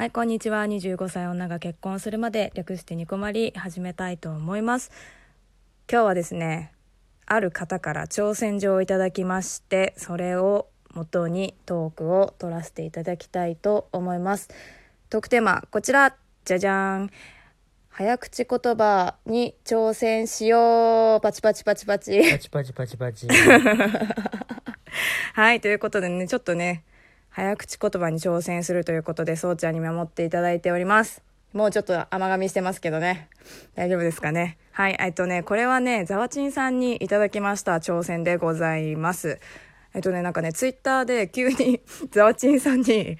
はい、こんにちは。25歳女が結婚するまで略してニコマリ始めたいと思います。今日はですね、ある方から挑戦状をいただきまして、それを元にトークを取らせていただきたいと思います。トークテーマ、こちら、じゃじゃーん。早口言葉に挑戦しよう。パチパチパチパチ。パチパチパチパチ。はい、ということでね、ちょっとね、早口言葉に挑戦するということで、そうちゃんに守っていただいております。もうちょっと甘噛みしてますけどね。大丈夫ですかね。はい、えっとね、これはね、ザワチンさんにいただきました挑戦でございます。えっとね、なんかね、ツイッターで急に ザワチンさんに、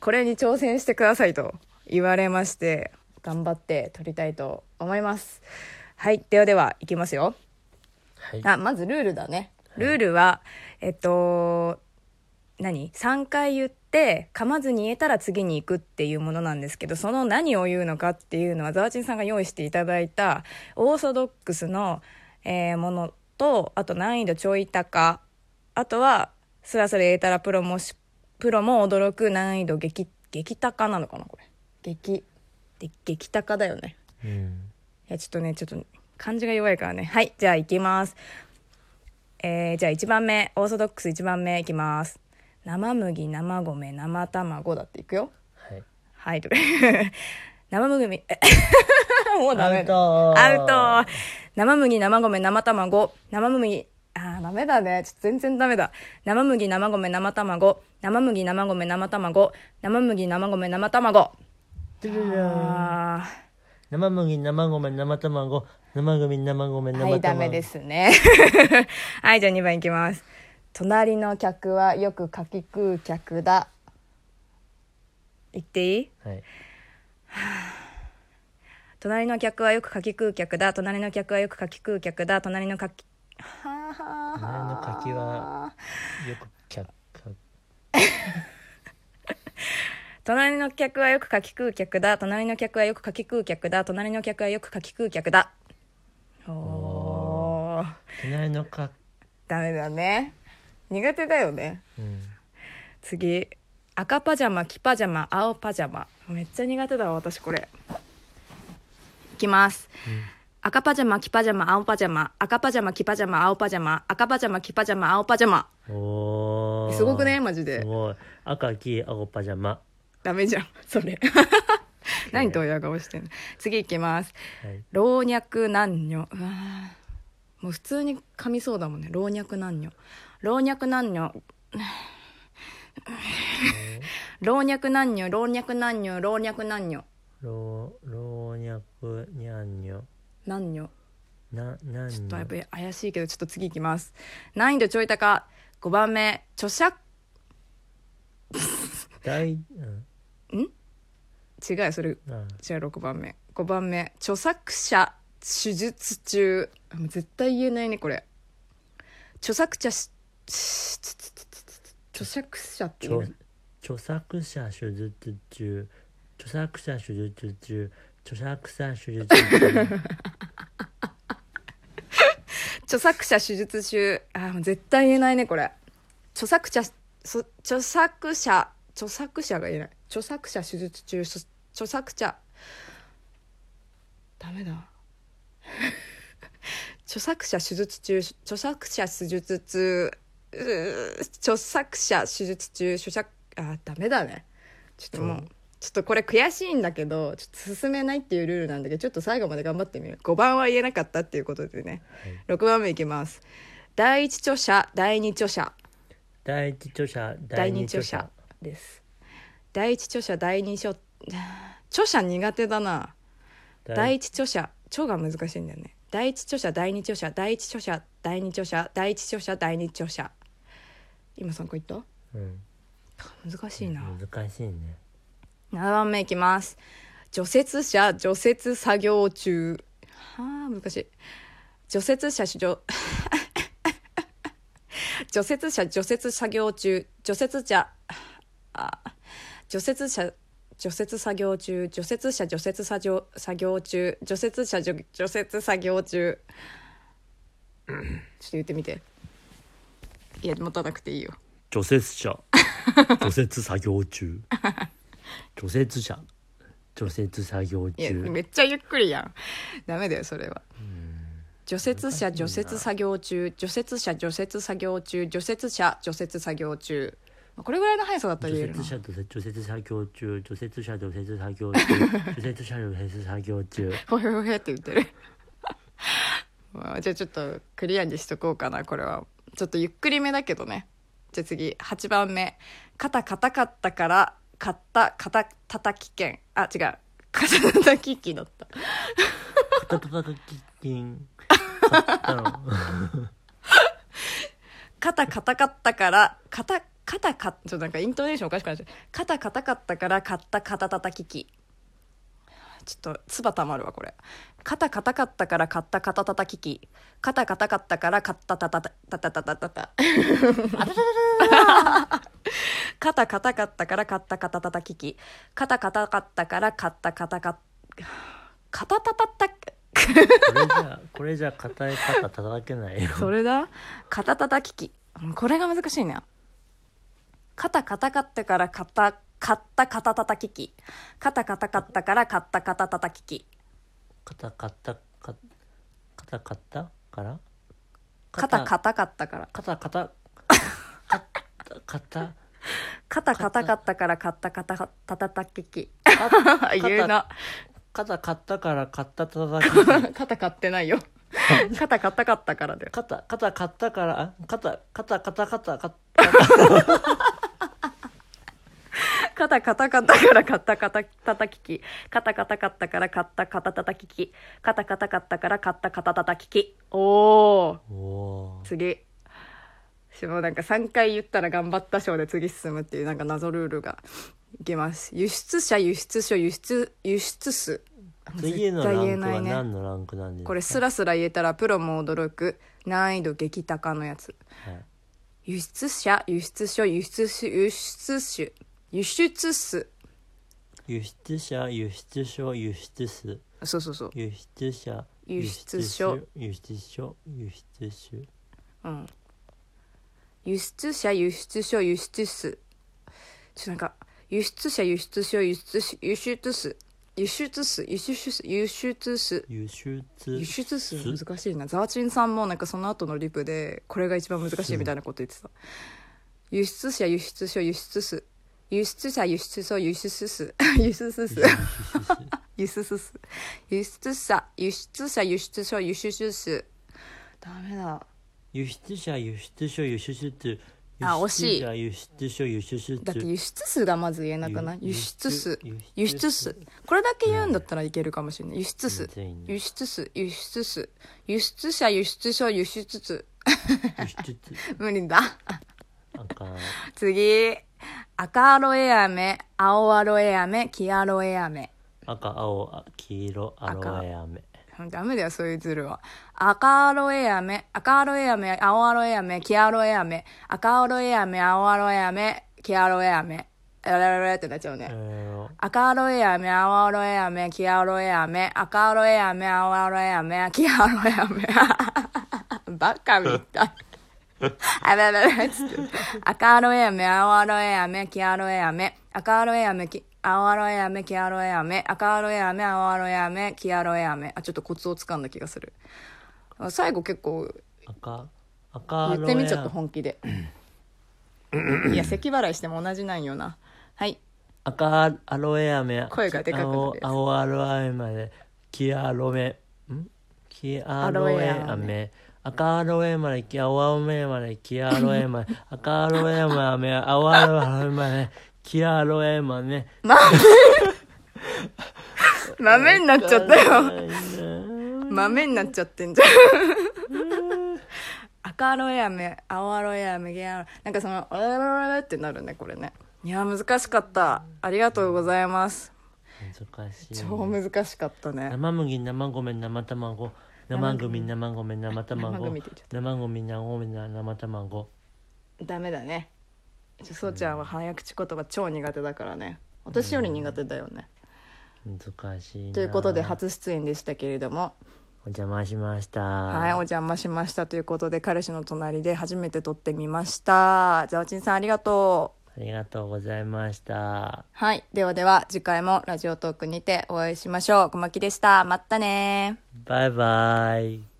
これに挑戦してくださいと言われまして、頑張って撮りたいと思います。はい、ではでは、いきますよ。はい。あまずルールだねルールは、えっと何 ?3 回言って噛まずに言えたら次に行くっていうものなんですけどその何を言うのかっていうのはザワチンさんが用意していただいたオーソドックスの、えーものとあと難易度ちょい高あとはスラスラ言えたらプロもしプロも驚く難易度激激高なのかなこれ激で激高だよねうん。いや、ちょっとね、ちょっと漢字が弱いからね。はい、じゃあ行きます。えー、じゃあ1番目、オーソドックス1番目いきます。生麦、生米、生卵だっていくよ。はい。はい、とか。生麦、もうダメだ。アウトアウト生麦、生米、生卵、生麦、あー、ダメだね。ちょっと全然ダメだ。生麦、生米、生卵、生麦、生米、生卵、生麦、生米、生卵。あー。生麦、生米、生卵、生組、生米、生卵。はい、ダメで。すね。はい、じゃあ2番いきます。隣の客はよくかき食う客だ。言っていい？はい。隣の客はよくかき食う客だ。隣の客はよくかき食う客だ。隣のかき。隣の柿はよく却下。隣の客はよくかき食う客だ。隣の客はよくかき食う客だ。隣の客はよくかき食う客だ。おー。隣のか、ダメだね。苦手だよね。うん。次赤パジャマ黄パジャマ青パジャマ。めっちゃ苦手だわ私これ。いきます、赤パジャマ黄パジャマ青パジャマ。赤パジャマ黄パジャマ青パジャマ。赤パジャマ黄パジャマ青パジャマ。おー。すごくねマジで。すごい。赤、黄、青パジャマ。ダメじゃんそれ。何と親顔してんの？次いきます。はい。老若男女。うわーもう普通に噛みそうだもんね。老若男女。老若男女。老若男女。老若男女。老若男女。老、老若、にゃんにょ。男女。な、なんちょっとやっぱにり怪しいけどちょっと次いきます。難易度ちょい高。5番目。著者。大、うん。違うよそれ。違うあ6番目。5番目。著作者手術中絶対言えないねこれ。著作者し著作者っていう著著作者手術中。著作者手術中。著作者手術中。著作者手術中。あもう絶対言えないねこれ。著作者そ著作者著作者が言えない。著作者手術中そ著作者。ダメだ著作者手術中著作者手術中著作者手術中著作あダメだね。ちょっともううん。ちょっとこれ悔しいんだけどちょっと進めないっていうルールなんだけどちょっと最後まで頑張ってみる。5番は言えなかったっていうことでね。6番目いきます。第一著者第二著者。第一著者第第二著者二著者。です。第一著者第二著著者苦手だな。第一著者著が難しいんだよね第一著者第二著者第一著者第二著者第一著者第二著者。今3個言った？うん。難しいな、難しいね。7番目いきます。除雪車除雪作業中。はあ難しい。除雪車除 除雪車除雪作業中。除雪車あ除雪車除雪作業中除雪車除雪作業作業中除雪車除除雪作業中。ちょっと言ってみて。いや持たなくていいよ。除雪車。除雪作業中。除雪車。除雪作業中。めっちゃゆっくりやん。ダメだよそれは。除雪車除雪作業中除雪車除雪作業中除雪車除雪作業中これぐらいの速さだったら言えるな。除雪車除雪作業中除雪車除雪作業中除雪車除雪作業中ほへほへって言ってる。まあじゃあちょっとクリアにしとこうかなこれは。ちょっとゆっくりめだけどね。じゃあ次8番目。肩硬かったから買った肩叩き券。あ違う。肩叩き機だった。肩たたき金買ったの。肩硬かったから肩肩かちょっとなんかイントネーションおかしくなっちゃう。肩硬かったから買った肩叩き機。ちょっと唾たまるわこれ。肩硬かったから買った肩叩き機。肩硬かったから買ったたたたたたたたたた肩硬かったから買った肩叩き機肩硬かったから買った肩か肩たたたこれじゃこれじゃ硬い肩叩けないよそれだ肩叩き機うんこれが難しいな肩硬かったから買った買ったき機肩硬かったから買った肩叩き機肩買ったか肩買ったから肩硬かったから肩肩肩肩硬かったから買った肩叩き機肩言うな肩買ったから買った叩き肩買ってないよ肩硬かったからだよ肩肩買ったからあ肩肩肩肩肩肩硬かったから買った肩叩き機肩硬かったから買った肩叩き機肩硬かったから買った肩叩き機おお次。しもうなんか3回言ったら頑張った賞で次進むっていうなんか謎ルールが。いけます。輸出者輸出所輸出輸出数。次のランクは何のランクなんですか？これスラスラ言えたらプロも驚く。難易度激高のやつ。はい。輸出者輸出所輸出種輸出種輸出数。輸出者輸出所輸出数。そうそうそう。輸出者輸出所。輸出所輸出種うん。輸出者輸出所輸出数。ちょっとなんか輸出者輸出所輸出し輸出数。輸出数輸出数輸出数。輸出輸出数。難しいな。ザワチンさんもなんかその後のリプでこれが一番難しいみたいなこと言ってた。輸出者輸出所輸出数輸出者輸出所輸出数輸出数輸出数輸出者輸出者輸出所輸出数ダメだ輸出者輸出所輸出数あ惜しい輸出者輸出所輸出数だって輸出数がまず言えなくない輸輸出数輸輸出数これだけ言うんだったらいけるかもしれない輸出数輸出数輸出数輸出者輸出所輸出数輸出無理だ次赤アロエ飴青アロエ飴黄アロエ飴。赤青あ黄色アロエ飴。ダメだよそういうズルは。赤アロエ飴赤アロエ飴青アロエ飴黄アロエ飴。赤アロエ飴青アロエ飴黄アロエ飴。えらららってなっちゃうね、えー。赤アロエ飴、青アロエ飴、黄アロエ飴、赤アロエ飴、青アロエ飴、黄アロエ飴。バカみたい。あらららつって。赤アロエ飴、青アロエ飴、黄アロエ飴、赤アロエ飴、き青アロエ飴、黄アロエ飴、赤アロエ飴、青アロエ飴、黄アロエ飴。あ、ちょっとコツをつかんだ気がする。あ最後結構赤赤言ってみちゃった本気で。いや、咳払いしても同じなんよな。はい。赤アロエ飴声がでかくなる青青アロエ飴まで黄アロメん？黄アロエアロエ飴赤アロエまで黄青アロエまで黄アロエまで赤アロエまで青アロエまで黄アロエまで。豆。になっちゃったよ。豆になっちゃってんじゃん。赤アロエ飴青アロエ飴ゲアロなんかその「あららら」ってなるねこれね。いや難しかった。ありがとうございます。難しい。超難しかったね。生麦生米生卵生組生米生生卵組って言っちゃっ生米生米生卵。ダメだね。ちょそうちゃんは早口言葉超苦手だからね。私より苦手だよね、難しいな。ということで初出演でしたけれども。お邪魔しました。はいお邪魔しました。ということで彼氏の隣で初めて撮ってみました。ザワチンさんありがとうありがとうございました。はい。ではでは、次回もラジオトークにてお会いしましょう。小牧でした。またねバイバイ。